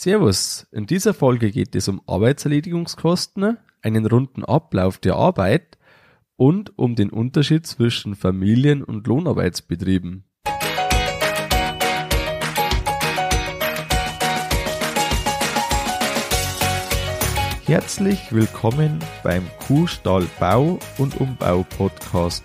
Servus, in dieser Folge geht es um Arbeitserledigungskosten, einen runden Ablauf der Arbeit und um den Unterschied zwischen Familien- und Lohnarbeitsbetrieben. Herzlich willkommen beim Kuhstall Bau und Umbau Podcast.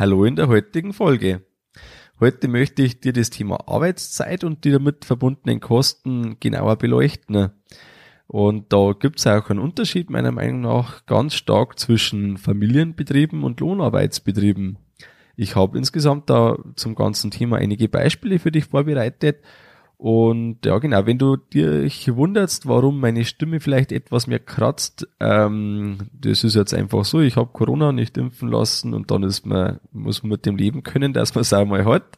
Hallo in der heutigen Folge. Heute möchte ich dir das Thema Arbeitszeit und die damit verbundenen Kosten genauer beleuchten. Und da gibt es auch einen Unterschied meiner Meinung nach ganz stark zwischen Familienbetrieben und Lohnarbeitsbetrieben. Ich habe insgesamt da zum ganzen Thema einige Beispiele für dich vorbereitet und ja, genau, wenn du dich wunderst, warum meine Stimme vielleicht etwas mehr kratzt, ähm, das ist jetzt einfach so, ich habe Corona nicht impfen lassen und dann ist man, muss man mit dem leben können, dass man es auch mal hat.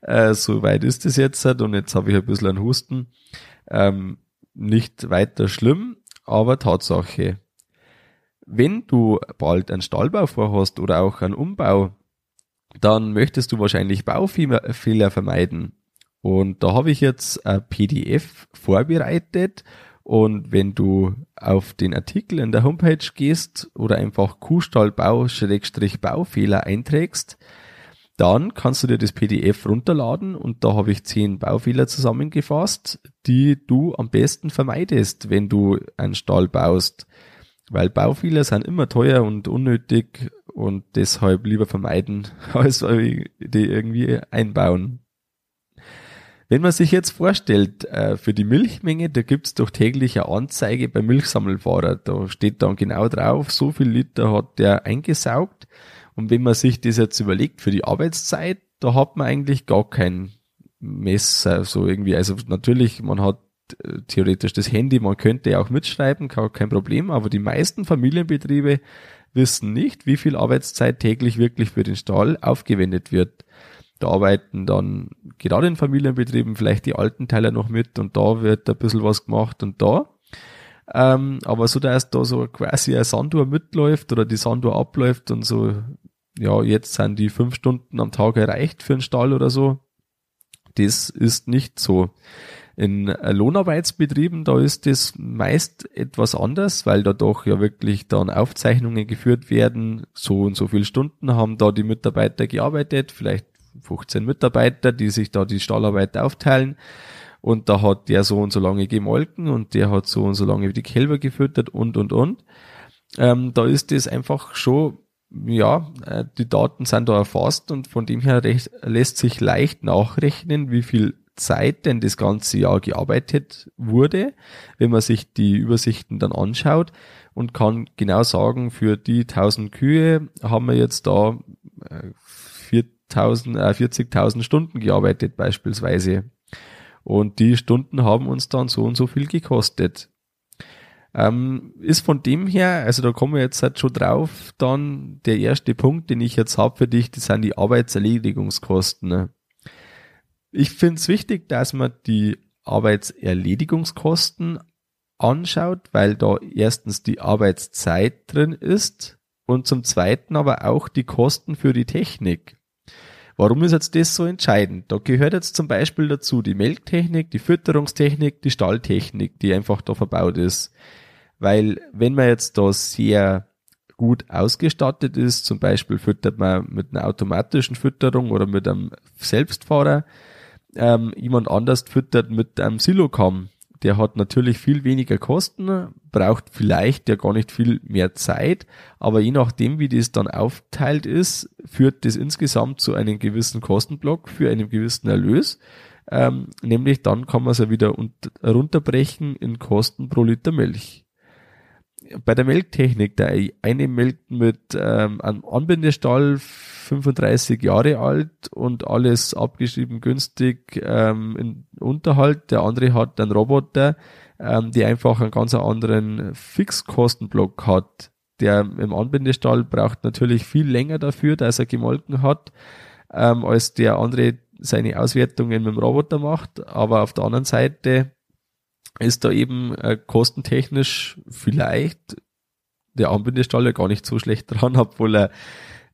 Äh, so weit ist es jetzt halt und jetzt habe ich ein bisschen einen Husten. Ähm, nicht weiter schlimm, aber Tatsache. Wenn du bald einen Stallbau vorhast oder auch einen Umbau, dann möchtest du wahrscheinlich Baufehler vermeiden. Und da habe ich jetzt ein PDF vorbereitet. Und wenn du auf den Artikel in der Homepage gehst oder einfach Kuhstallbau-Baufehler einträgst, dann kannst du dir das PDF runterladen und da habe ich zehn Baufehler zusammengefasst, die du am besten vermeidest, wenn du einen Stall baust. Weil Baufehler sind immer teuer und unnötig und deshalb lieber vermeiden, als die irgendwie einbauen. Wenn man sich jetzt vorstellt, äh, für die Milchmenge, da gibt's doch täglich eine Anzeige beim Milchsammelfahrer. Da steht dann genau drauf, so viel Liter hat der eingesaugt. Und wenn man sich das jetzt überlegt für die Arbeitszeit, da hat man eigentlich gar kein Messer, so irgendwie. Also natürlich, man hat äh, theoretisch das Handy, man könnte auch mitschreiben, kein Problem, aber die meisten Familienbetriebe wissen nicht, wie viel Arbeitszeit täglich wirklich für den Stall aufgewendet wird. Da arbeiten dann gerade in Familienbetrieben vielleicht die alten Teile noch mit und da wird ein bisschen was gemacht und da. Ähm, aber so, dass da so quasi eine Sanduhr mitläuft oder die Sanduhr abläuft und so, ja, jetzt sind die fünf Stunden am Tag erreicht für einen Stall oder so. Das ist nicht so. In Lohnarbeitsbetrieben, da ist das meist etwas anders, weil da doch ja wirklich dann Aufzeichnungen geführt werden. So und so viele Stunden haben da die Mitarbeiter gearbeitet, vielleicht 15 Mitarbeiter, die sich da die Stallarbeit aufteilen. Und da hat der so und so lange gemolken und der hat so und so lange die Kälber gefüttert und, und, und. Ähm, da ist das einfach schon, ja, äh, die Daten sind da erfasst und von dem her recht, lässt sich leicht nachrechnen, wie viel Zeit denn das ganze Jahr gearbeitet wurde, wenn man sich die Übersichten dann anschaut und kann genau sagen, für die 1000 Kühe haben wir jetzt da äh, 1000, äh, 40.000 Stunden gearbeitet beispielsweise. Und die Stunden haben uns dann so und so viel gekostet. Ähm, ist von dem her, also da kommen wir jetzt halt schon drauf, dann der erste Punkt, den ich jetzt habe für dich, das sind die Arbeitserledigungskosten. Ich finde es wichtig, dass man die Arbeitserledigungskosten anschaut, weil da erstens die Arbeitszeit drin ist und zum zweiten aber auch die Kosten für die Technik. Warum ist jetzt das so entscheidend? Da gehört jetzt zum Beispiel dazu die Melktechnik, die Fütterungstechnik, die Stalltechnik, die einfach da verbaut ist. Weil wenn man jetzt da sehr gut ausgestattet ist, zum Beispiel füttert man mit einer automatischen Fütterung oder mit einem Selbstfahrer, ähm, jemand anders füttert mit einem Silokamm, der hat natürlich viel weniger Kosten, braucht vielleicht ja gar nicht viel mehr Zeit, aber je nachdem, wie das dann aufteilt ist, führt das insgesamt zu einem gewissen Kostenblock für einen gewissen Erlös. Ähm, nämlich dann kann man es ja wieder runterbrechen in Kosten pro Liter Milch bei der Melktechnik, der eine melkt mit ähm, einem Anbindestall 35 Jahre alt und alles abgeschrieben günstig ähm, in Unterhalt, der andere hat einen Roboter, ähm, die einfach einen ganz anderen Fixkostenblock hat. Der im Anbindestall braucht natürlich viel länger dafür, dass er gemolken hat, ähm, als der andere seine Auswertungen mit dem Roboter macht. Aber auf der anderen Seite ist da eben äh, kostentechnisch vielleicht der Anbindestall ja gar nicht so schlecht dran, obwohl er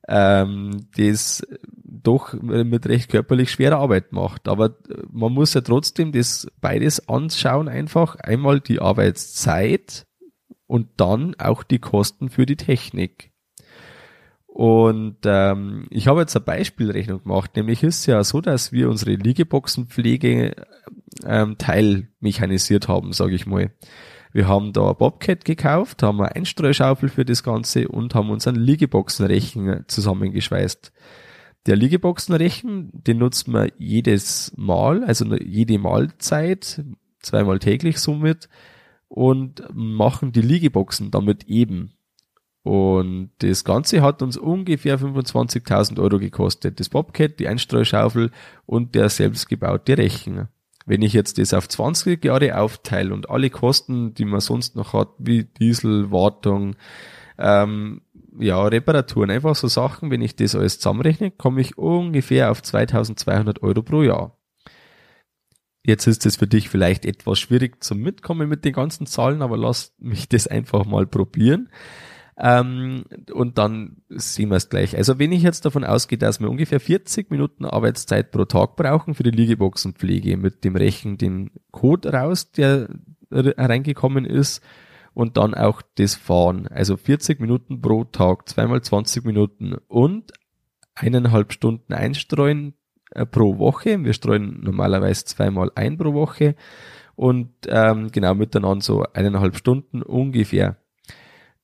ähm, das doch mit recht körperlich schwerer Arbeit macht. Aber man muss ja trotzdem das beides anschauen einfach. Einmal die Arbeitszeit und dann auch die Kosten für die Technik. Und ähm, ich habe jetzt eine Beispielrechnung gemacht, nämlich ist ja so, dass wir unsere Liegeboxenpflege ähm, teilmechanisiert haben, sage ich mal. Wir haben da Bobcat gekauft, haben eine Einstreuschaufel für das Ganze und haben uns einen Liegeboxenrechen zusammengeschweißt. Der Liegeboxenrechen, den nutzt man jedes Mal, also jede Mahlzeit, zweimal täglich somit und machen die Liegeboxen damit eben. Und das Ganze hat uns ungefähr 25.000 Euro gekostet. Das Bobcat, die Einstreuschaufel und der selbstgebaute Rechen. Wenn ich jetzt das auf 20 Jahre aufteile und alle Kosten, die man sonst noch hat, wie Diesel, Wartung, ähm, ja, Reparaturen, einfach so Sachen, wenn ich das alles zusammenrechne, komme ich ungefähr auf 2200 Euro pro Jahr. Jetzt ist es für dich vielleicht etwas schwierig zum Mitkommen mit den ganzen Zahlen, aber lass mich das einfach mal probieren. Ähm, und dann sehen wir es gleich. Also wenn ich jetzt davon ausgehe, dass wir ungefähr 40 Minuten Arbeitszeit pro Tag brauchen für die Liegeboxenpflege mit dem Rechen den Code raus, der reingekommen ist und dann auch das Fahren. Also 40 Minuten pro Tag, zweimal 20 Minuten und eineinhalb Stunden einstreuen äh, pro Woche. Wir streuen normalerweise zweimal ein pro Woche und ähm, genau miteinander so eineinhalb Stunden ungefähr.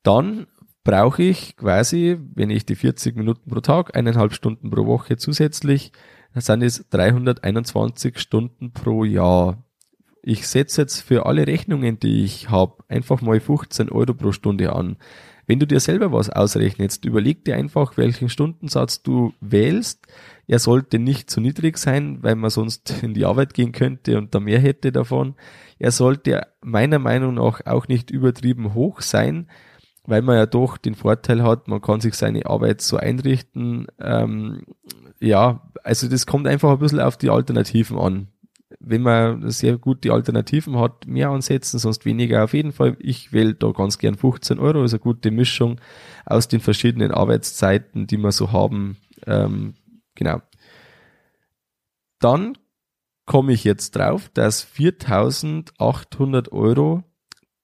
Dann brauche ich quasi, wenn ich die 40 Minuten pro Tag, eineinhalb Stunden pro Woche zusätzlich, dann sind es 321 Stunden pro Jahr. Ich setze jetzt für alle Rechnungen, die ich habe, einfach mal 15 Euro pro Stunde an. Wenn du dir selber was ausrechnest, überleg dir einfach, welchen Stundensatz du wählst. Er sollte nicht zu niedrig sein, weil man sonst in die Arbeit gehen könnte und da mehr hätte davon. Er sollte meiner Meinung nach auch nicht übertrieben hoch sein, weil man ja doch den Vorteil hat, man kann sich seine Arbeit so einrichten. Ähm, ja, also das kommt einfach ein bisschen auf die Alternativen an. Wenn man sehr gut die Alternativen hat, mehr ansetzen, sonst weniger. Auf jeden Fall, ich wähle da ganz gern 15 Euro, ist eine gute Mischung aus den verschiedenen Arbeitszeiten, die wir so haben. Ähm, genau. Dann komme ich jetzt drauf, dass 4800 Euro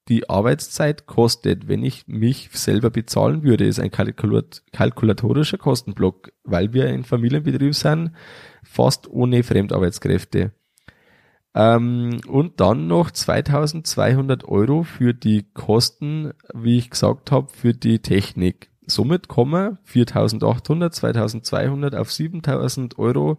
die Arbeitszeit kostet, wenn ich mich selber bezahlen würde, ist ein kalkulatorischer Kostenblock, weil wir ein Familienbetrieb sind, fast ohne Fremdarbeitskräfte. Ähm, und dann noch 2200 Euro für die Kosten, wie ich gesagt habe, für die Technik. Somit kommen 4800, 2200 auf 7000 Euro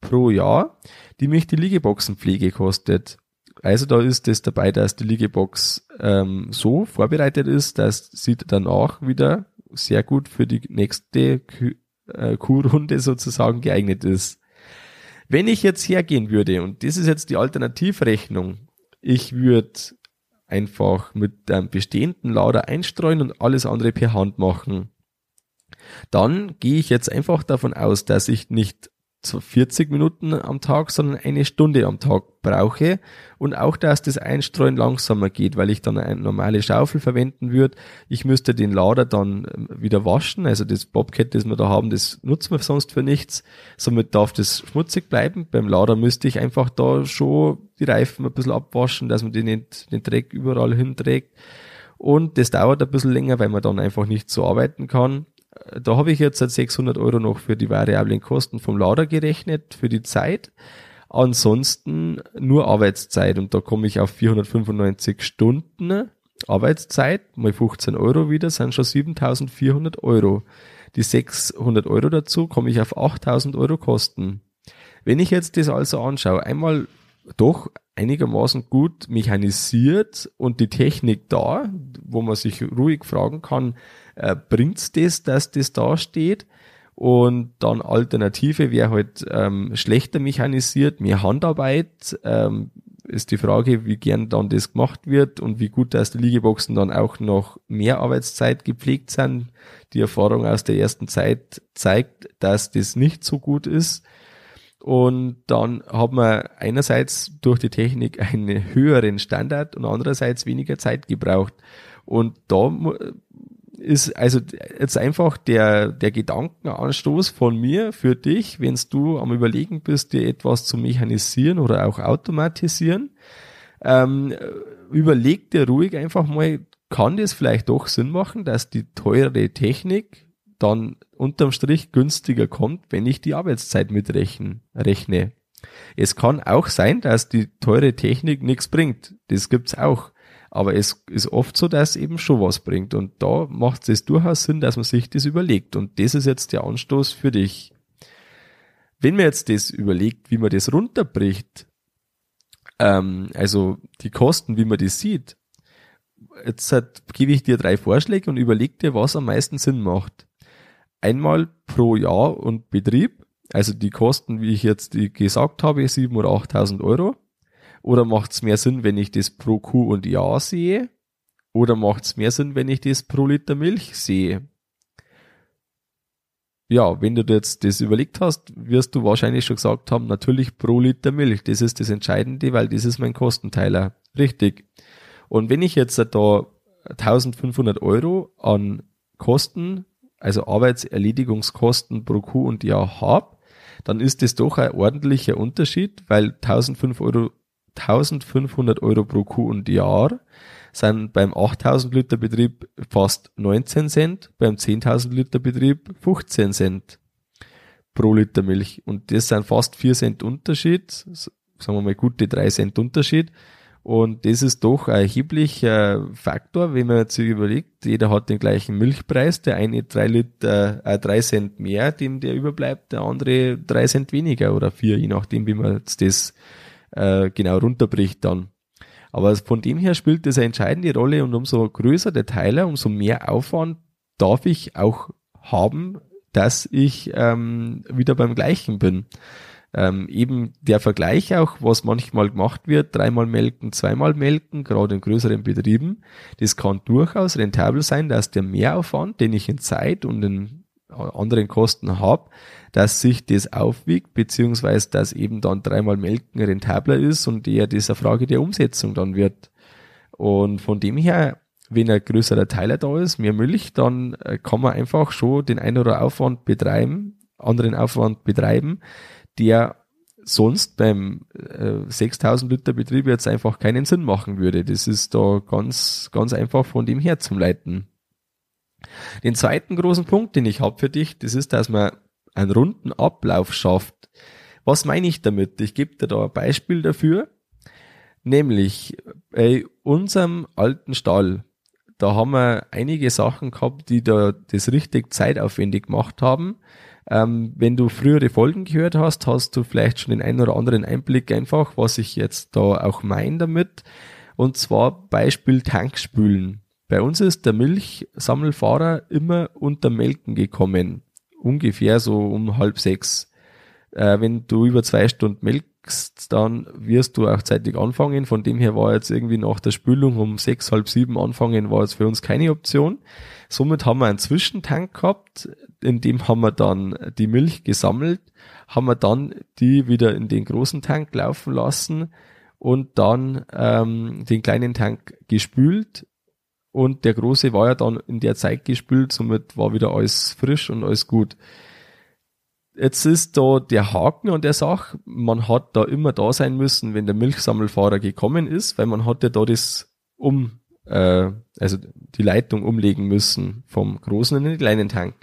pro Jahr, die mich die Liegeboxenpflege kostet. Also da ist es dabei, dass die Liegebox ähm, so vorbereitet ist, dass sie danach wieder sehr gut für die nächste äh, Kuhrunde sozusagen geeignet ist. Wenn ich jetzt hergehen würde, und das ist jetzt die Alternativrechnung, ich würde einfach mit einem bestehenden Lader einstreuen und alles andere per Hand machen. Dann gehe ich jetzt einfach davon aus, dass ich nicht 40 Minuten am Tag, sondern eine Stunde am Tag brauche und auch, dass das Einstreuen langsamer geht, weil ich dann eine normale Schaufel verwenden würde. Ich müsste den Lader dann ähm, wieder waschen, also das Bobcat, das wir da haben, das nutzen wir sonst für nichts. Somit darf das schmutzig bleiben. Beim Lader müsste ich einfach da schon die Reifen ein bisschen abwaschen, dass man den, den Dreck überall hinträgt. Und das dauert ein bisschen länger, weil man dann einfach nicht so arbeiten kann da habe ich jetzt seit 600 Euro noch für die variablen Kosten vom Lader gerechnet, für die Zeit. Ansonsten nur Arbeitszeit und da komme ich auf 495 Stunden Arbeitszeit, mal 15 Euro wieder, sind schon 7400 Euro. Die 600 Euro dazu komme ich auf 8000 Euro Kosten. Wenn ich jetzt das also anschaue, einmal doch einigermaßen gut mechanisiert und die Technik da, wo man sich ruhig fragen kann, äh, bringt's das, dass das da steht? Und dann Alternative wäre halt ähm, schlechter mechanisiert, mehr Handarbeit, ähm, ist die Frage, wie gern dann das gemacht wird und wie gut, dass die Liegeboxen dann auch noch mehr Arbeitszeit gepflegt sind. Die Erfahrung aus der ersten Zeit zeigt, dass das nicht so gut ist. Und dann hat man einerseits durch die Technik einen höheren Standard und andererseits weniger Zeit gebraucht. Und da ist also jetzt einfach der, der Gedankenanstoß von mir für dich, wenn du am überlegen bist, dir etwas zu mechanisieren oder auch automatisieren, ähm, überleg dir ruhig einfach mal, kann das vielleicht doch Sinn machen, dass die teure Technik dann unterm Strich günstiger kommt, wenn ich die Arbeitszeit mitrechne. Rechne. Es kann auch sein, dass die teure Technik nichts bringt. Das gibt's auch. Aber es ist oft so, dass es eben schon was bringt. Und da macht es durchaus Sinn, dass man sich das überlegt. Und das ist jetzt der Anstoß für dich. Wenn man jetzt das überlegt, wie man das runterbricht, ähm, also die Kosten, wie man das sieht, jetzt halt, gebe ich dir drei Vorschläge und überleg dir, was am meisten Sinn macht. Einmal pro Jahr und Betrieb, also die Kosten, wie ich jetzt gesagt habe, 7.000 oder 8.000 Euro. Oder macht es mehr Sinn, wenn ich das pro Kuh und Jahr sehe? Oder macht es mehr Sinn, wenn ich das pro Liter Milch sehe? Ja, wenn du jetzt das überlegt hast, wirst du wahrscheinlich schon gesagt haben, natürlich pro Liter Milch. Das ist das Entscheidende, weil das ist mein Kostenteiler. Richtig. Und wenn ich jetzt da 1500 Euro an Kosten, also Arbeitserledigungskosten pro Kuh und Jahr habe, dann ist das doch ein ordentlicher Unterschied, weil 1500 Euro 1500 Euro pro Kuh und Jahr sind beim 8000 Liter Betrieb fast 19 Cent, beim 10.000 Liter Betrieb 15 Cent pro Liter Milch. Und das sind fast 4 Cent Unterschied, sagen wir mal gute 3 Cent Unterschied. Und das ist doch ein erheblicher Faktor, wenn man sich überlegt, jeder hat den gleichen Milchpreis, der eine 3 Liter, äh, 3 Cent mehr, dem der überbleibt, der andere 3 Cent weniger oder 4, je nachdem, wie man jetzt das äh, genau runterbricht dann. Aber von dem her spielt das eine entscheidende Rolle und umso größer der Teiler, umso mehr Aufwand darf ich auch haben, dass ich ähm, wieder beim gleichen bin. Ähm, eben der Vergleich auch, was manchmal gemacht wird, dreimal melken, zweimal melken, gerade in größeren Betrieben, das kann durchaus rentabel sein, dass der Mehraufwand, den ich in Zeit und in anderen Kosten habe, dass sich das aufwiegt, beziehungsweise dass eben dann dreimal Melken rentabler ist und eher eine Frage der Umsetzung dann wird. Und von dem her, wenn ein größerer Teiler da ist, mehr Milch, dann äh, kann man einfach schon den einen oder Aufwand betreiben, anderen Aufwand betreiben, der sonst beim äh, 6000 Liter Betrieb jetzt einfach keinen Sinn machen würde. Das ist da ganz, ganz einfach von dem her zum Leiten. Den zweiten großen Punkt, den ich habe für dich, das ist, dass man einen runden Ablauf schafft. Was meine ich damit? Ich gebe dir da ein Beispiel dafür. Nämlich bei unserem alten Stall, da haben wir einige Sachen gehabt, die da das richtig zeitaufwendig gemacht haben. Ähm, wenn du frühere Folgen gehört hast, hast du vielleicht schon den einen oder anderen Einblick einfach, was ich jetzt da auch meine damit. Und zwar Beispiel Tankspülen. Bei uns ist der Milchsammelfahrer immer unter Melken gekommen ungefähr so um halb sechs. Äh, wenn du über zwei Stunden melkst, dann wirst du auch zeitig anfangen. Von dem her war jetzt irgendwie nach der Spülung um sechs, halb sieben anfangen, war jetzt für uns keine Option. Somit haben wir einen Zwischentank gehabt, in dem haben wir dann die Milch gesammelt, haben wir dann die wieder in den großen Tank laufen lassen und dann ähm, den kleinen Tank gespült und der große war ja dann in der Zeit gespült, somit war wieder alles frisch und alles gut. Jetzt ist da der Haken an der Sache, man hat da immer da sein müssen, wenn der Milchsammelfahrer gekommen ist, weil man hatte da das um, äh, also die Leitung umlegen müssen vom großen in den kleinen Tank.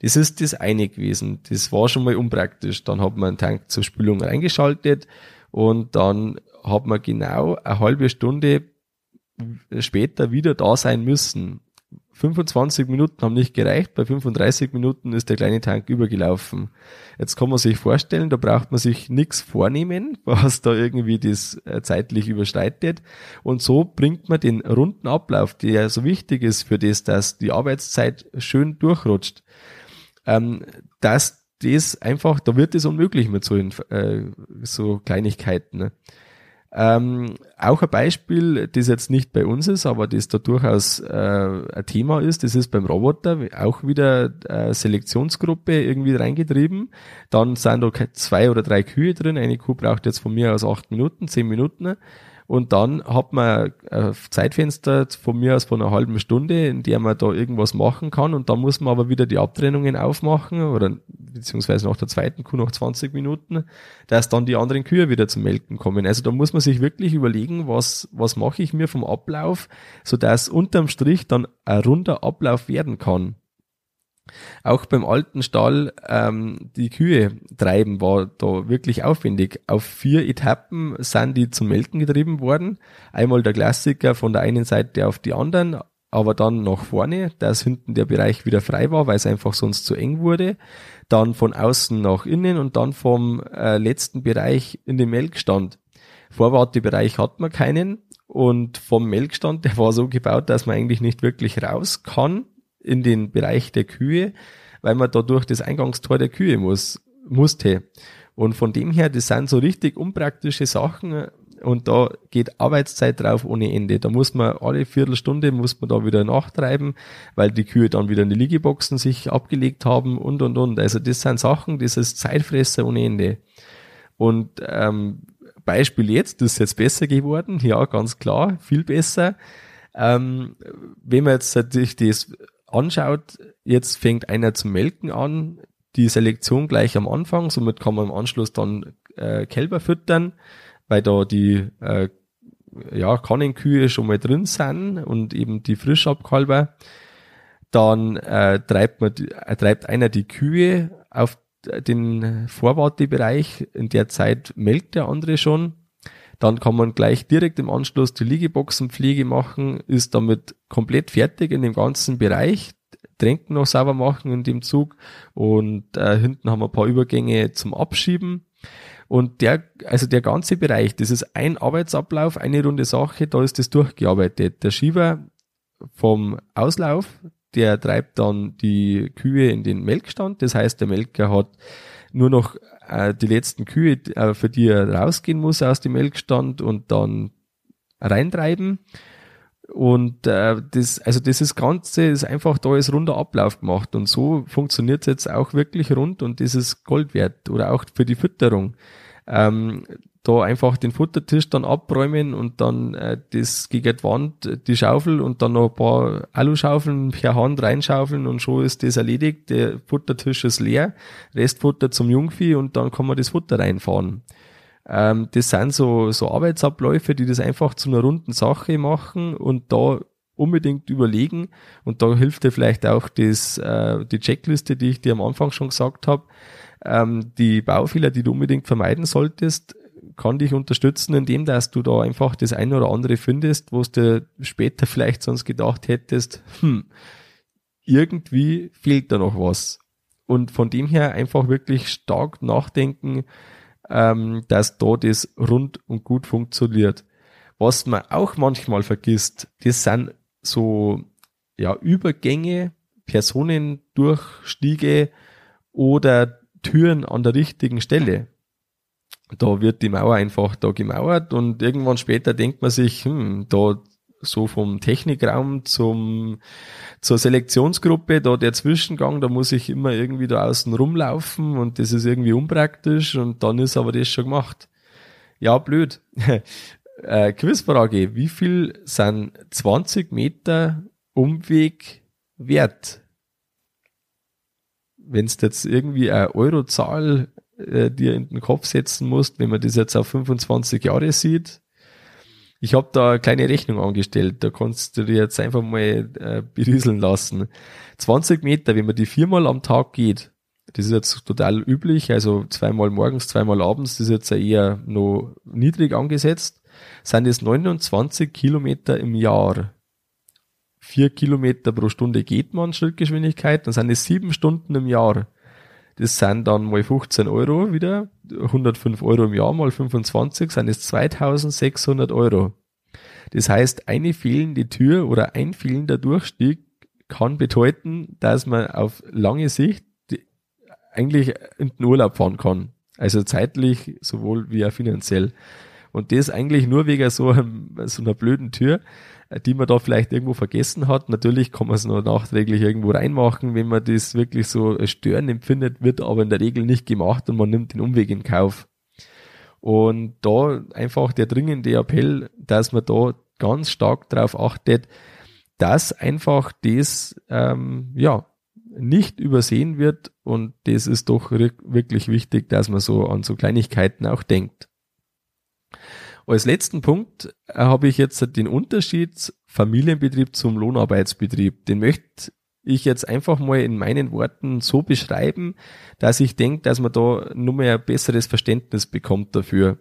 Das ist das eine gewesen. Das war schon mal unpraktisch. Dann hat man einen Tank zur Spülung reingeschaltet und dann hat man genau eine halbe Stunde später wieder da sein müssen. 25 Minuten haben nicht gereicht, bei 35 Minuten ist der kleine Tank übergelaufen. Jetzt kann man sich vorstellen, da braucht man sich nichts vornehmen, was da irgendwie das äh, zeitlich überschreitet. Und so bringt man den runden Ablauf, der so wichtig ist für das, dass die Arbeitszeit schön durchrutscht, ähm, dass das einfach, da wird es unmöglich mit so, äh, so Kleinigkeiten. Ähm, auch ein Beispiel, das jetzt nicht bei uns ist, aber das da durchaus äh, ein Thema ist, das ist beim Roboter auch wieder äh, Selektionsgruppe irgendwie reingetrieben. Dann sind da zwei oder drei Kühe drin. Eine Kuh braucht jetzt von mir aus acht Minuten, zehn Minuten. Und dann hat man ein Zeitfenster von mir aus von einer halben Stunde, in der man da irgendwas machen kann. Und dann muss man aber wieder die Abtrennungen aufmachen oder beziehungsweise nach der zweiten Kuh noch 20 Minuten, dass dann die anderen Kühe wieder zum Melken kommen. Also da muss man sich wirklich überlegen, was, was mache ich mir vom Ablauf, so dass unterm Strich dann ein runder Ablauf werden kann. Auch beim alten Stall ähm, die Kühe treiben war da wirklich aufwendig. Auf vier Etappen sind die zum Melken getrieben worden. Einmal der Klassiker von der einen Seite auf die anderen, aber dann nach vorne, dass hinten der Bereich wieder frei war, weil es einfach sonst zu eng wurde. Dann von außen nach innen und dann vom äh, letzten Bereich in den Melkstand. Vorwartebereich hat man keinen und vom Melkstand, der war so gebaut, dass man eigentlich nicht wirklich raus kann in den Bereich der Kühe, weil man da durch das Eingangstor der Kühe muss, musste. Und von dem her, das sind so richtig unpraktische Sachen und da geht Arbeitszeit drauf ohne Ende. Da muss man alle Viertelstunde muss man da wieder nachtreiben, weil die Kühe dann wieder in die Liegeboxen sich abgelegt haben und und und. Also das sind Sachen, das ist Zeitfresser ohne Ende. Und ähm, Beispiel jetzt, das ist jetzt besser geworden, ja, ganz klar, viel besser. Ähm, wenn man jetzt sich das anschaut, jetzt fängt einer zum Melken an, die Selektion gleich am Anfang, somit kann man im Anschluss dann äh, Kälber füttern, weil da die äh, ja, Kannenkühe schon mal drin sind und eben die Frischabkalber. Dann äh, treibt, man, äh, treibt einer die Kühe auf den Vorwartebereich. In der Zeit melkt der andere schon. Dann kann man gleich direkt im Anschluss die Liegeboxenpflege machen, ist damit komplett fertig in dem ganzen Bereich. Tränken noch sauber machen in dem Zug und äh, hinten haben wir ein paar Übergänge zum Abschieben. Und der, also der ganze Bereich, das ist ein Arbeitsablauf, eine runde Sache, da ist das durchgearbeitet. Der Schieber vom Auslauf, der treibt dann die Kühe in den Melkstand. Das heißt, der Melker hat nur noch äh, die letzten Kühe, äh, für die er rausgehen muss aus dem Melkstand und dann reintreiben. Und äh, das, also dieses Ganze ist einfach, da ist runder Ablauf gemacht und so funktioniert es jetzt auch wirklich rund und das ist Gold wert oder auch für die Fütterung. Ähm, da einfach den Futtertisch dann abräumen und dann äh, das gegen die Wand, die Schaufel und dann noch ein paar Aluschaufeln per Hand reinschaufeln und schon ist das erledigt. Der Futtertisch ist leer, Restfutter zum Jungvieh und dann kann man das Futter reinfahren. Ähm, das sind so, so Arbeitsabläufe, die das einfach zu einer runden Sache machen und da unbedingt überlegen und da hilft dir vielleicht auch das, äh, die Checkliste, die ich dir am Anfang schon gesagt habe, ähm, die Baufehler, die du unbedingt vermeiden solltest, kann dich unterstützen, indem dass du da einfach das eine oder andere findest, wo du später vielleicht sonst gedacht hättest, hm, irgendwie fehlt da noch was. Und von dem her einfach wirklich stark nachdenken, ähm, dass da das rund und gut funktioniert. Was man auch manchmal vergisst, das sind so ja Übergänge, Personendurchstiege oder Türen an der richtigen Stelle da wird die Mauer einfach da gemauert und irgendwann später denkt man sich, hm, da so vom Technikraum zum zur Selektionsgruppe, da der Zwischengang, da muss ich immer irgendwie da außen rumlaufen und das ist irgendwie unpraktisch und dann ist aber das schon gemacht. Ja, blöd. äh, Quizfrage, wie viel sind 20 Meter Umweg wert? Wenn es jetzt irgendwie eine Eurozahl äh, dir in den Kopf setzen musst, wenn man das jetzt auf 25 Jahre sieht. Ich habe da eine kleine Rechnung angestellt, da kannst du dir jetzt einfach mal äh, berieseln lassen. 20 Meter, wenn man die viermal am Tag geht, das ist jetzt total üblich, also zweimal morgens, zweimal abends, das ist jetzt eher noch niedrig angesetzt, sind es 29 Kilometer im Jahr. Vier Kilometer pro Stunde geht man Schrittgeschwindigkeit, dann sind es sieben Stunden im Jahr. Das sind dann mal 15 Euro wieder. 105 Euro im Jahr mal 25 sind es 2600 Euro. Das heißt, eine fehlende Tür oder ein fehlender Durchstieg kann bedeuten, dass man auf lange Sicht eigentlich in den Urlaub fahren kann. Also zeitlich sowohl wie auch finanziell. Und das eigentlich nur wegen so, einem, so einer blöden Tür, die man da vielleicht irgendwo vergessen hat. Natürlich kann man es noch nachträglich irgendwo reinmachen, wenn man das wirklich so stören empfindet, wird aber in der Regel nicht gemacht und man nimmt den Umweg in Kauf. Und da einfach der dringende Appell, dass man da ganz stark darauf achtet, dass einfach das ähm, ja nicht übersehen wird und das ist doch wirklich wichtig, dass man so an so Kleinigkeiten auch denkt. Als letzten Punkt äh, habe ich jetzt den Unterschied Familienbetrieb zum Lohnarbeitsbetrieb. Den möchte ich jetzt einfach mal in meinen Worten so beschreiben, dass ich denke, dass man da nur mehr ein besseres Verständnis bekommt dafür.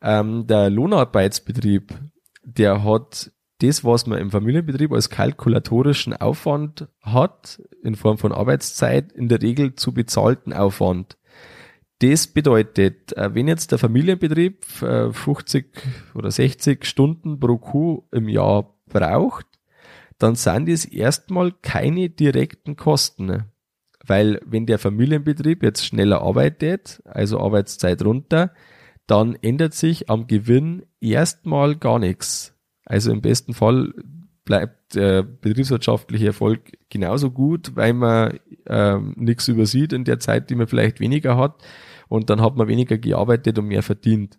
Ähm, der Lohnarbeitsbetrieb, der hat das, was man im Familienbetrieb als kalkulatorischen Aufwand hat, in Form von Arbeitszeit, in der Regel zu bezahlten Aufwand. Das bedeutet, äh, wenn jetzt der Familienbetrieb 50 äh, oder 60 Stunden pro Kuh im Jahr braucht, dann sind es erstmal keine direkten Kosten. Weil wenn der Familienbetrieb jetzt schneller arbeitet, also Arbeitszeit runter, dann ändert sich am Gewinn erstmal gar nichts. Also im besten Fall bleibt der betriebswirtschaftliche Erfolg genauso gut, weil man ähm, nichts übersieht in der Zeit, die man vielleicht weniger hat und dann hat man weniger gearbeitet und mehr verdient.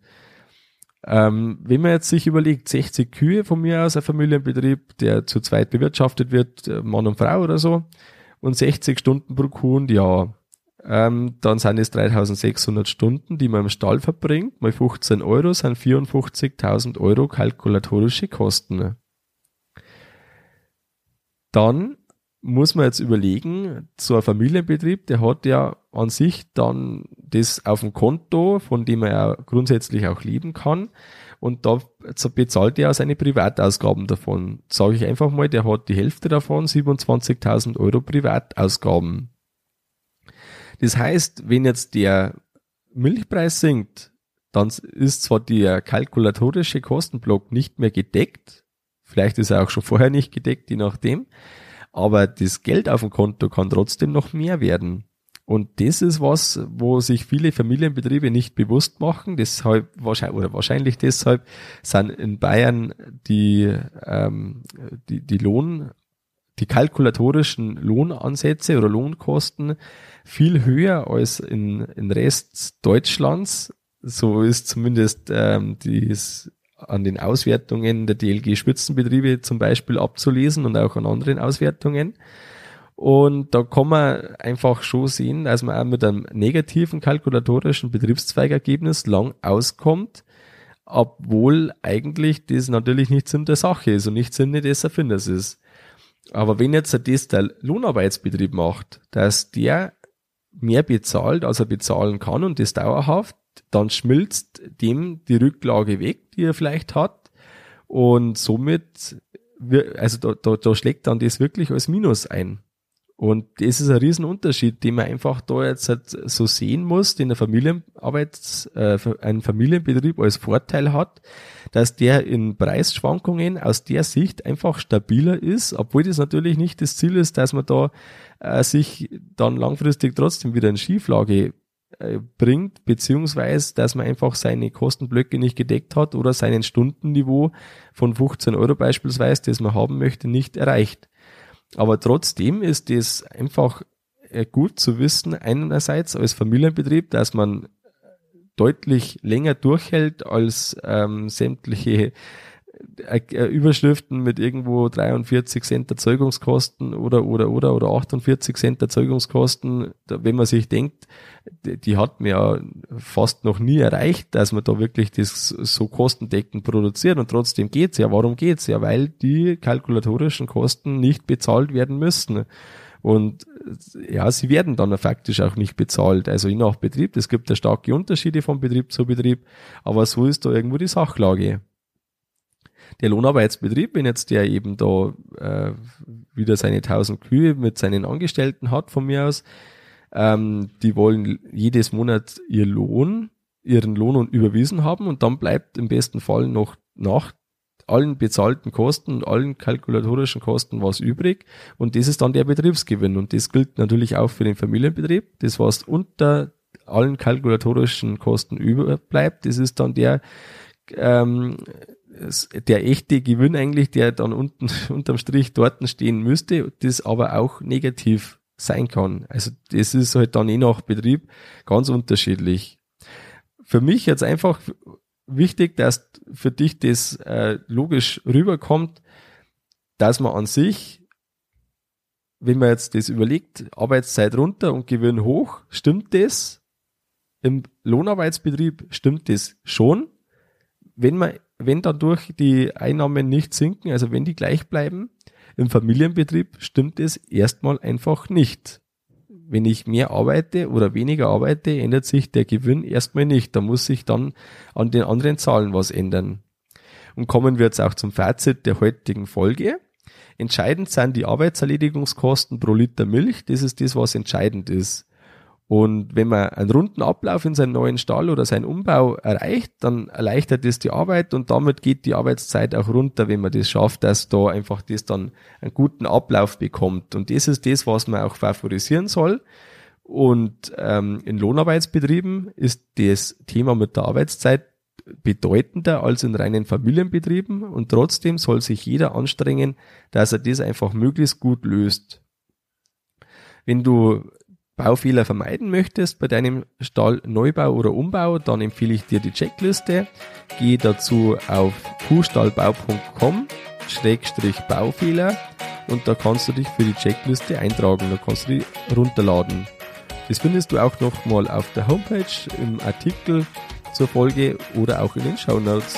Ähm, wenn man jetzt sich überlegt, 60 Kühe von mir aus, ein Familienbetrieb, der zu zweit bewirtschaftet wird, äh, Mann und Frau oder so, und 60 Stunden pro Kuh und Jahr, ähm, dann sind es 3600 Stunden, die man im Stall verbringt, mal 15 Euro sind 54.000 Euro kalkulatorische Kosten. Dann muss man jetzt überlegen, so ein Familienbetrieb, der hat ja an sich dann das auf dem Konto, von dem er grundsätzlich auch leben kann. Und da bezahlt er seine Privatausgaben davon. Sage ich einfach mal, der hat die Hälfte davon, 27.000 Euro Privatausgaben. Das heißt, wenn jetzt der Milchpreis sinkt, dann ist zwar der kalkulatorische Kostenblock nicht mehr gedeckt, vielleicht ist er auch schon vorher nicht gedeckt, je nachdem, aber das Geld auf dem Konto kann trotzdem noch mehr werden. Und das ist was, wo sich viele Familienbetriebe nicht bewusst machen. Deshalb wahrscheinlich oder wahrscheinlich deshalb sind in Bayern die ähm, die, die Lohn die kalkulatorischen Lohnansätze oder Lohnkosten viel höher als in, in Rest Deutschlands. So ist zumindest ähm, dies an den Auswertungen der DLG-Spitzenbetriebe zum Beispiel abzulesen und auch an anderen Auswertungen. Und da kann man einfach schon sehen, dass man auch mit einem negativen kalkulatorischen Betriebszweigergebnis lang auskommt, obwohl eigentlich das natürlich nicht Sinn der Sache ist und nicht Sinne des Erfinders ist. Aber wenn jetzt das der Lohnarbeitsbetrieb macht, dass der mehr bezahlt, als er bezahlen kann und das dauerhaft, dann schmilzt dem die Rücklage weg, die er vielleicht hat. Und somit, also da, da, da schlägt dann das wirklich als Minus ein. Und das ist ein Riesenunterschied, den man einfach da jetzt halt so sehen muss, den der Familienarbeits, äh, ein Familienbetrieb als Vorteil hat, dass der in Preisschwankungen aus der Sicht einfach stabiler ist, obwohl das natürlich nicht das Ziel ist, dass man da äh, sich dann langfristig trotzdem wieder in Schieflage äh, bringt, beziehungsweise dass man einfach seine Kostenblöcke nicht gedeckt hat oder seinen Stundenniveau von 15 Euro beispielsweise, das man haben möchte, nicht erreicht. Aber trotzdem ist es einfach äh, gut zu wissen, einerseits als Familienbetrieb, dass man deutlich länger durchhält als ähm, sämtliche äh, äh, Überschriften mit irgendwo 43 Cent Erzeugungskosten oder oder oder oder 48 Cent Erzeugungskosten, wenn man sich denkt, die hat man ja fast noch nie erreicht, dass man da wirklich das so kostendeckend produziert und trotzdem geht's ja. Warum geht's ja? Weil die kalkulatorischen Kosten nicht bezahlt werden müssen. Und ja, sie werden dann faktisch auch nicht bezahlt. Also je nach Betrieb, es gibt ja starke Unterschiede von Betrieb zu Betrieb, aber so ist da irgendwo die Sachlage der Lohnarbeitsbetrieb, wenn jetzt der eben da äh, wieder seine 1000 Kühe mit seinen Angestellten hat von mir aus, ähm, die wollen jedes Monat ihr Lohn, ihren Lohn überwiesen haben und dann bleibt im besten Fall noch nach allen bezahlten Kosten und allen kalkulatorischen Kosten was übrig und das ist dann der Betriebsgewinn und das gilt natürlich auch für den Familienbetrieb. Das was unter allen kalkulatorischen Kosten überbleibt, das ist dann der ähm, der echte Gewinn eigentlich, der dann unten unterm Strich dort stehen müsste, das aber auch negativ sein kann. Also das ist halt dann je nach Betrieb ganz unterschiedlich. Für mich jetzt einfach wichtig, dass für dich das äh, logisch rüberkommt, dass man an sich, wenn man jetzt das überlegt, Arbeitszeit runter und Gewinn hoch, stimmt das? Im Lohnarbeitsbetrieb stimmt das schon. Wenn man, wenn dadurch die Einnahmen nicht sinken, also wenn die gleich bleiben, im Familienbetrieb stimmt es erstmal einfach nicht. Wenn ich mehr arbeite oder weniger arbeite, ändert sich der Gewinn erstmal nicht. Da muss sich dann an den anderen Zahlen was ändern. Und kommen wir jetzt auch zum Fazit der heutigen Folge. Entscheidend sind die Arbeitserledigungskosten pro Liter Milch. Das ist das, was entscheidend ist. Und wenn man einen runden Ablauf in seinem neuen Stall oder seinen Umbau erreicht, dann erleichtert das die Arbeit und damit geht die Arbeitszeit auch runter, wenn man das schafft, dass da einfach das dann einen guten Ablauf bekommt. Und das ist das, was man auch favorisieren soll. Und ähm, in Lohnarbeitsbetrieben ist das Thema mit der Arbeitszeit bedeutender als in reinen Familienbetrieben und trotzdem soll sich jeder anstrengen, dass er das einfach möglichst gut löst. Wenn du Baufehler vermeiden möchtest bei deinem Stall Neubau oder Umbau, dann empfehle ich dir die Checkliste. Geh dazu auf kuhstallbau.com Baufehler und da kannst du dich für die Checkliste eintragen, da kannst du die runterladen. Das findest du auch nochmal auf der Homepage im Artikel zur Folge oder auch in den Show Notes.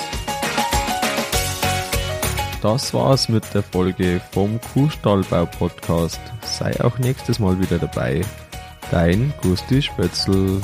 Das war's mit der Folge vom Kuhstallbau Podcast. Sei auch nächstes Mal wieder dabei. Dein Gusti Spötzl.